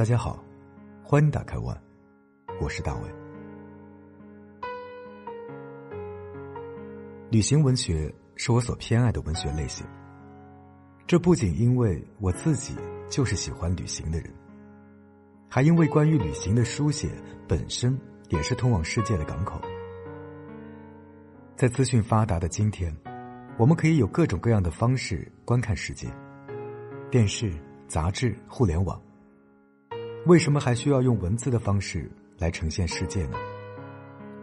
大家好，欢迎打开万，我是大卫。旅行文学是我所偏爱的文学类型。这不仅因为我自己就是喜欢旅行的人，还因为关于旅行的书写本身也是通往世界的港口。在资讯发达的今天，我们可以有各种各样的方式观看世界：电视、杂志、互联网。为什么还需要用文字的方式来呈现世界呢？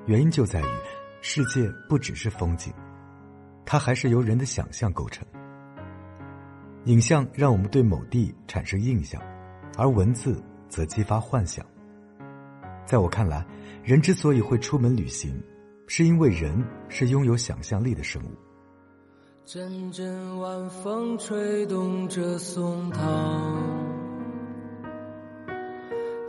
原因就在于，世界不只是风景，它还是由人的想象构成。影像让我们对某地产生印象，而文字则激发幻想。在我看来，人之所以会出门旅行，是因为人是拥有想象力的生物。阵阵晚风吹动着松涛。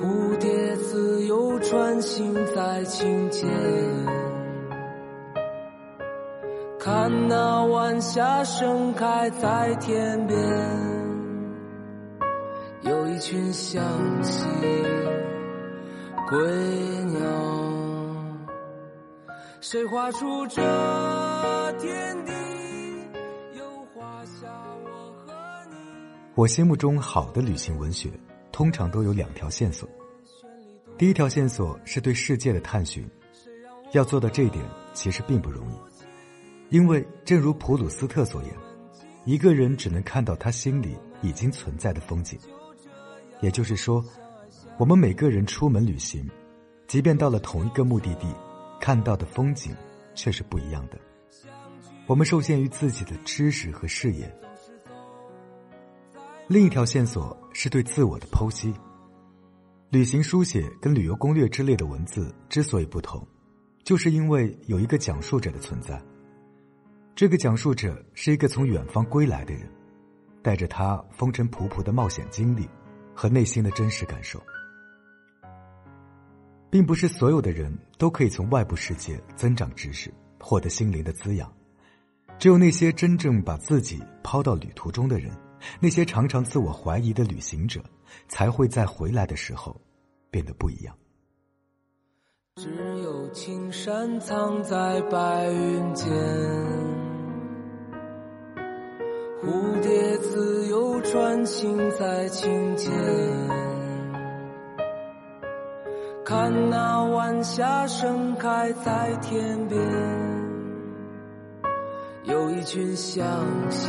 蝴蝶自由穿行在清涧，看那晚霞盛开在天边，有一群向西归鸟，谁画出这天地？又画下我和你。我心目中好的旅行文学。通常都有两条线索。第一条线索是对世界的探寻，要做到这一点其实并不容易，因为正如普鲁斯特所言，一个人只能看到他心里已经存在的风景。也就是说，我们每个人出门旅行，即便到了同一个目的地，看到的风景却是不一样的。我们受限于自己的知识和视野。另一条线索是对自我的剖析。旅行书写跟旅游攻略之类的文字之所以不同，就是因为有一个讲述者的存在。这个讲述者是一个从远方归来的人，带着他风尘仆仆的冒险经历和内心的真实感受。并不是所有的人都可以从外部世界增长知识，获得心灵的滋养，只有那些真正把自己抛到旅途中的人。那些常常自我怀疑的旅行者，才会在回来的时候变得不一样。只有青山藏在白云间，蝴蝶自由穿行在清涧，看那晚霞盛开在天边，有一群向西。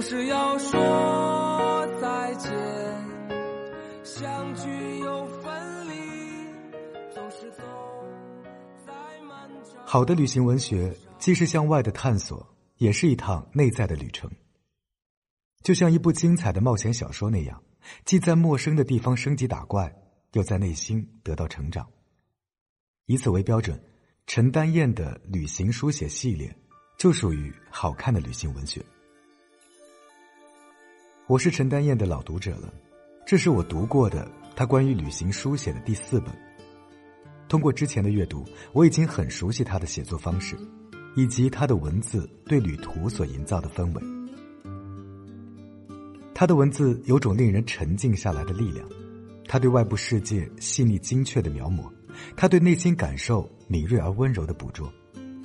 总是要说再见，相聚又分离，总是走在漫长。好的旅行文学，既是向外的探索，也是一趟内在的旅程。就像一部精彩的冒险小说那样，既在陌生的地方升级打怪，又在内心得到成长。以此为标准，陈丹燕的旅行书写系列就属于好看的旅行文学。我是陈丹燕的老读者了，这是我读过的他关于旅行书写的第四本。通过之前的阅读，我已经很熟悉他的写作方式，以及他的文字对旅途所营造的氛围。他的文字有种令人沉静下来的力量，他对外部世界细腻精确的描摹，他对内心感受敏锐而温柔的捕捉，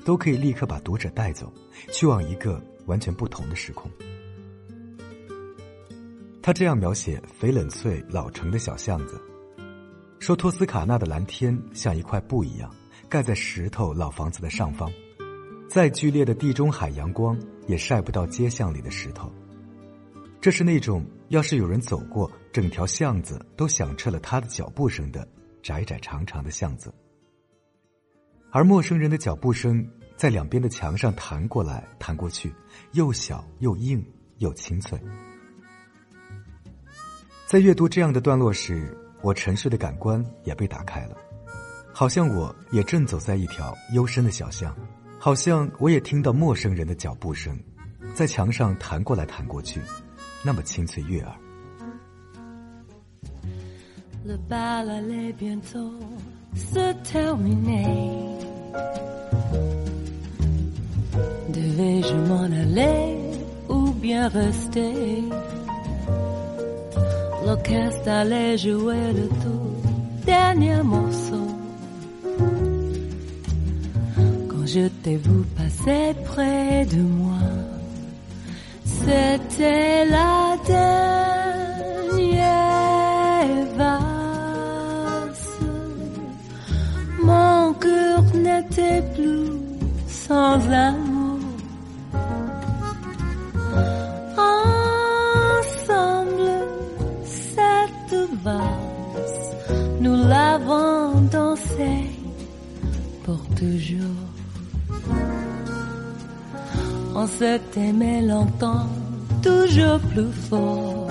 都可以立刻把读者带走，去往一个完全不同的时空。他这样描写翡冷翠老城的小巷子，说托斯卡纳的蓝天像一块布一样，盖在石头老房子的上方，再剧烈的地中海阳光也晒不到街巷里的石头。这是那种要是有人走过，整条巷子都响彻了他的脚步声的窄窄长长的巷子。而陌生人的脚步声在两边的墙上弹过来弹过去，又小又硬又清脆。在阅读这样的段落时，我沉睡的感官也被打开了，好像我也正走在一条幽深的小巷，好像我也听到陌生人的脚步声，在墙上弹过来弹过去，那么清脆悦耳。L'orchestre allait jouer le tout dernier morceau. Quand je t'ai vu passer près de moi, c'était la dernière valse. Mon cœur n'était plus sans amour. Toujours. On s'est aimé longtemps, toujours plus fort.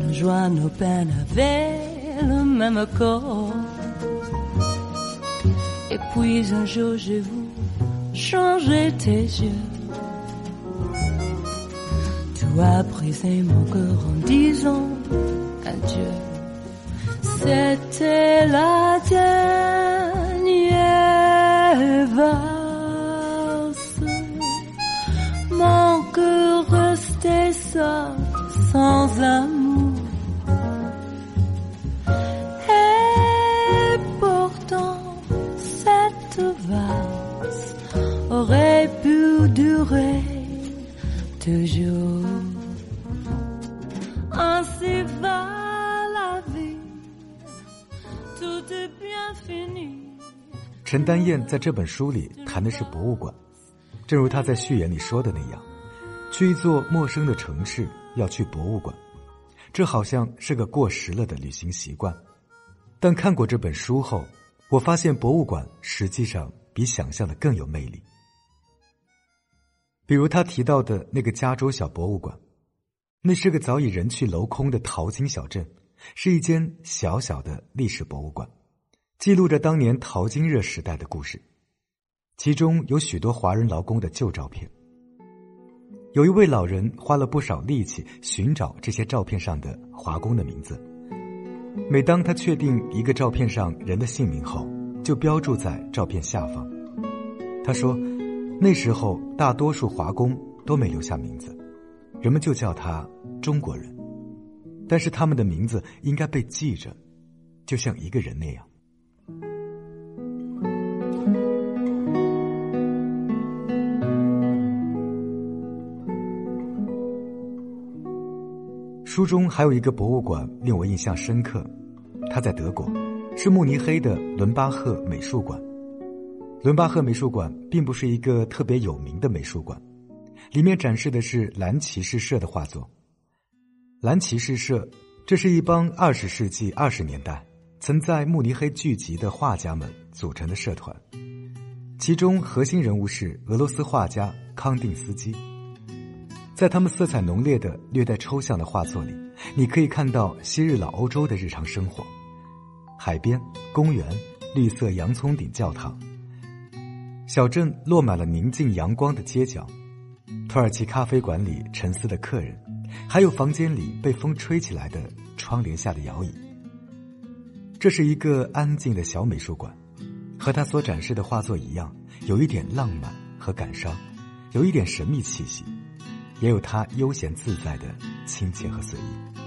Nos joies, nos peines avaient le même corps. Et puis un jour j'ai vu changer tes yeux. Tu as brisé mon cœur en disant adieu. C'était la dernière valse. Mon cœur restait seul, sans amour. Et pourtant, cette valse aurait pu durer toujours. 陈丹燕在这本书里谈的是博物馆，正如他在序言里说的那样，去一座陌生的城市要去博物馆，这好像是个过时了的旅行习惯。但看过这本书后，我发现博物馆实际上比想象的更有魅力。比如他提到的那个加州小博物馆，那是个早已人去楼空的淘金小镇，是一间小小的历史博物馆。记录着当年淘金热时代的故事，其中有许多华人劳工的旧照片。有一位老人花了不少力气寻找这些照片上的华工的名字。每当他确定一个照片上人的姓名后，就标注在照片下方。他说，那时候大多数华工都没留下名字，人们就叫他中国人。但是他们的名字应该被记着，就像一个人那样。书中还有一个博物馆令我印象深刻，它在德国，是慕尼黑的伦巴赫美术馆。伦巴赫美术馆并不是一个特别有名的美术馆，里面展示的是蓝骑士社的画作。蓝骑士社，这是一帮二十世纪二十年代曾在慕尼黑聚集的画家们组成的社团，其中核心人物是俄罗斯画家康定斯基。在他们色彩浓烈的、略带抽象的画作里，你可以看到昔日老欧洲的日常生活：海边、公园、绿色洋葱顶教堂、小镇落满了宁静阳光的街角、土耳其咖啡馆里沉思的客人，还有房间里被风吹起来的窗帘下的摇椅。这是一个安静的小美术馆，和他所展示的画作一样，有一点浪漫和感伤，有一点神秘气息。也有他悠闲自在的亲切和随意。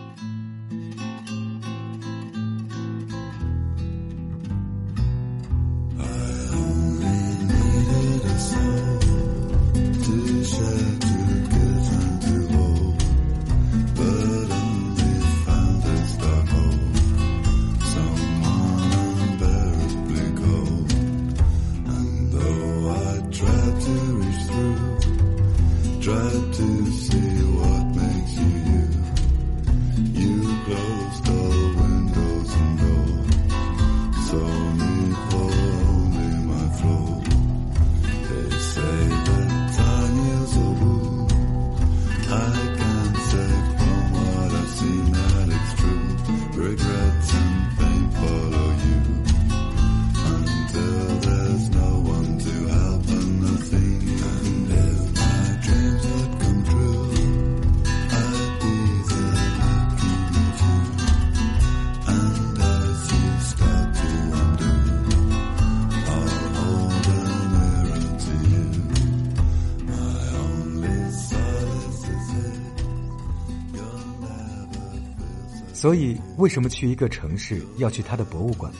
所以，为什么去一个城市要去它的博物馆？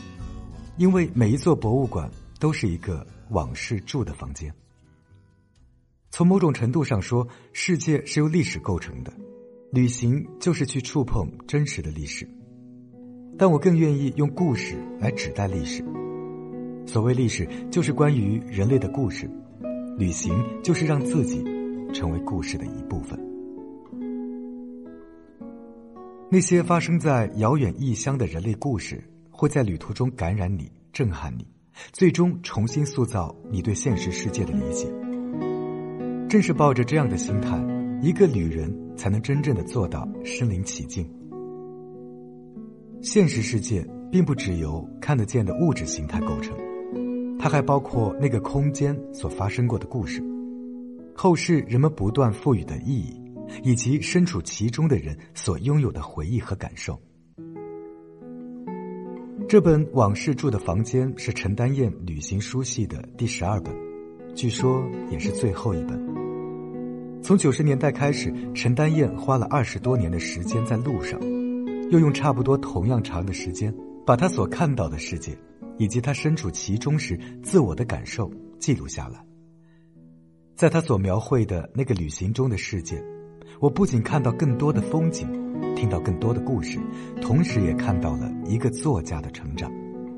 因为每一座博物馆都是一个往事住的房间。从某种程度上说，世界是由历史构成的，旅行就是去触碰真实的历史。但我更愿意用故事来指代历史。所谓历史，就是关于人类的故事；旅行就是让自己成为故事的一部分。那些发生在遥远异乡的人类故事，会在旅途中感染你、震撼你，最终重新塑造你对现实世界的理解。正是抱着这样的心态，一个旅人才能真正的做到身临其境。现实世界并不只由看得见的物质形态构成，它还包括那个空间所发生过的故事，后世人们不断赋予的意义。以及身处其中的人所拥有的回忆和感受。这本《往事住的房间》是陈丹燕旅行书系的第十二本，据说也是最后一本。从九十年代开始，陈丹燕花了二十多年的时间在路上，又用差不多同样长的时间，把他所看到的世界，以及他身处其中时自我的感受记录下来。在他所描绘的那个旅行中的世界。我不仅看到更多的风景，听到更多的故事，同时也看到了一个作家的成长，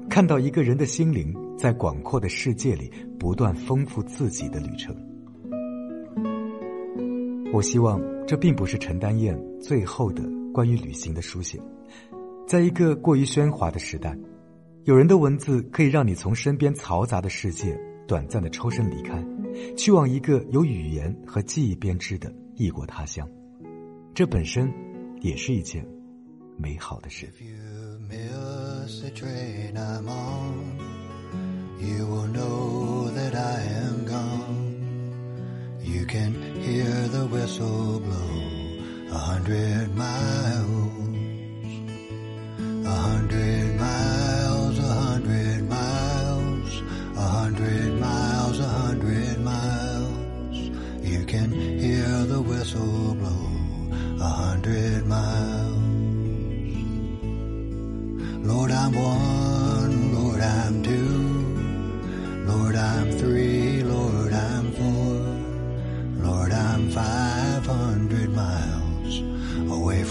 看到一个人的心灵在广阔的世界里不断丰富自己的旅程。我希望这并不是陈丹燕最后的关于旅行的书写。在一个过于喧哗的时代，有人的文字可以让你从身边嘈杂的世界短暂的抽身离开，去往一个有语言和记忆编织的。异国他乡，这本身也是一件美好的事。You know that I am gone. You can hear the whistle blow a hundred miles,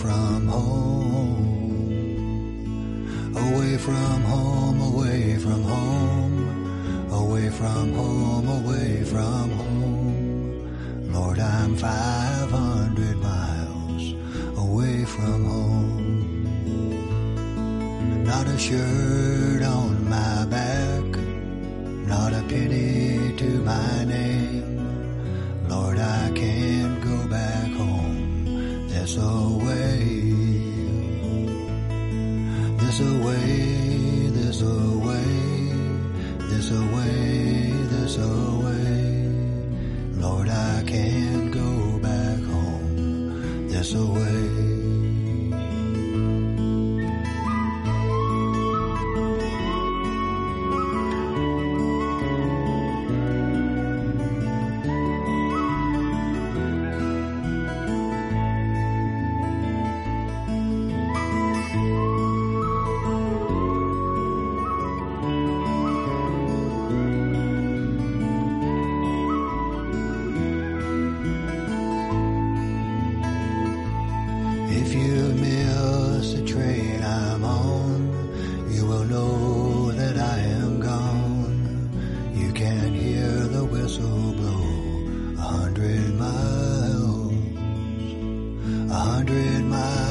from home, away from home, away from home, away from home, away from home. Lord, I'm five hundred miles away from home. Not a shirt on my back, not a penny to my name. Lord, I can't go back home There's a way, there's a way, there's a way, there's a way. Lord, I can't go back home. There's a way. A hundred miles.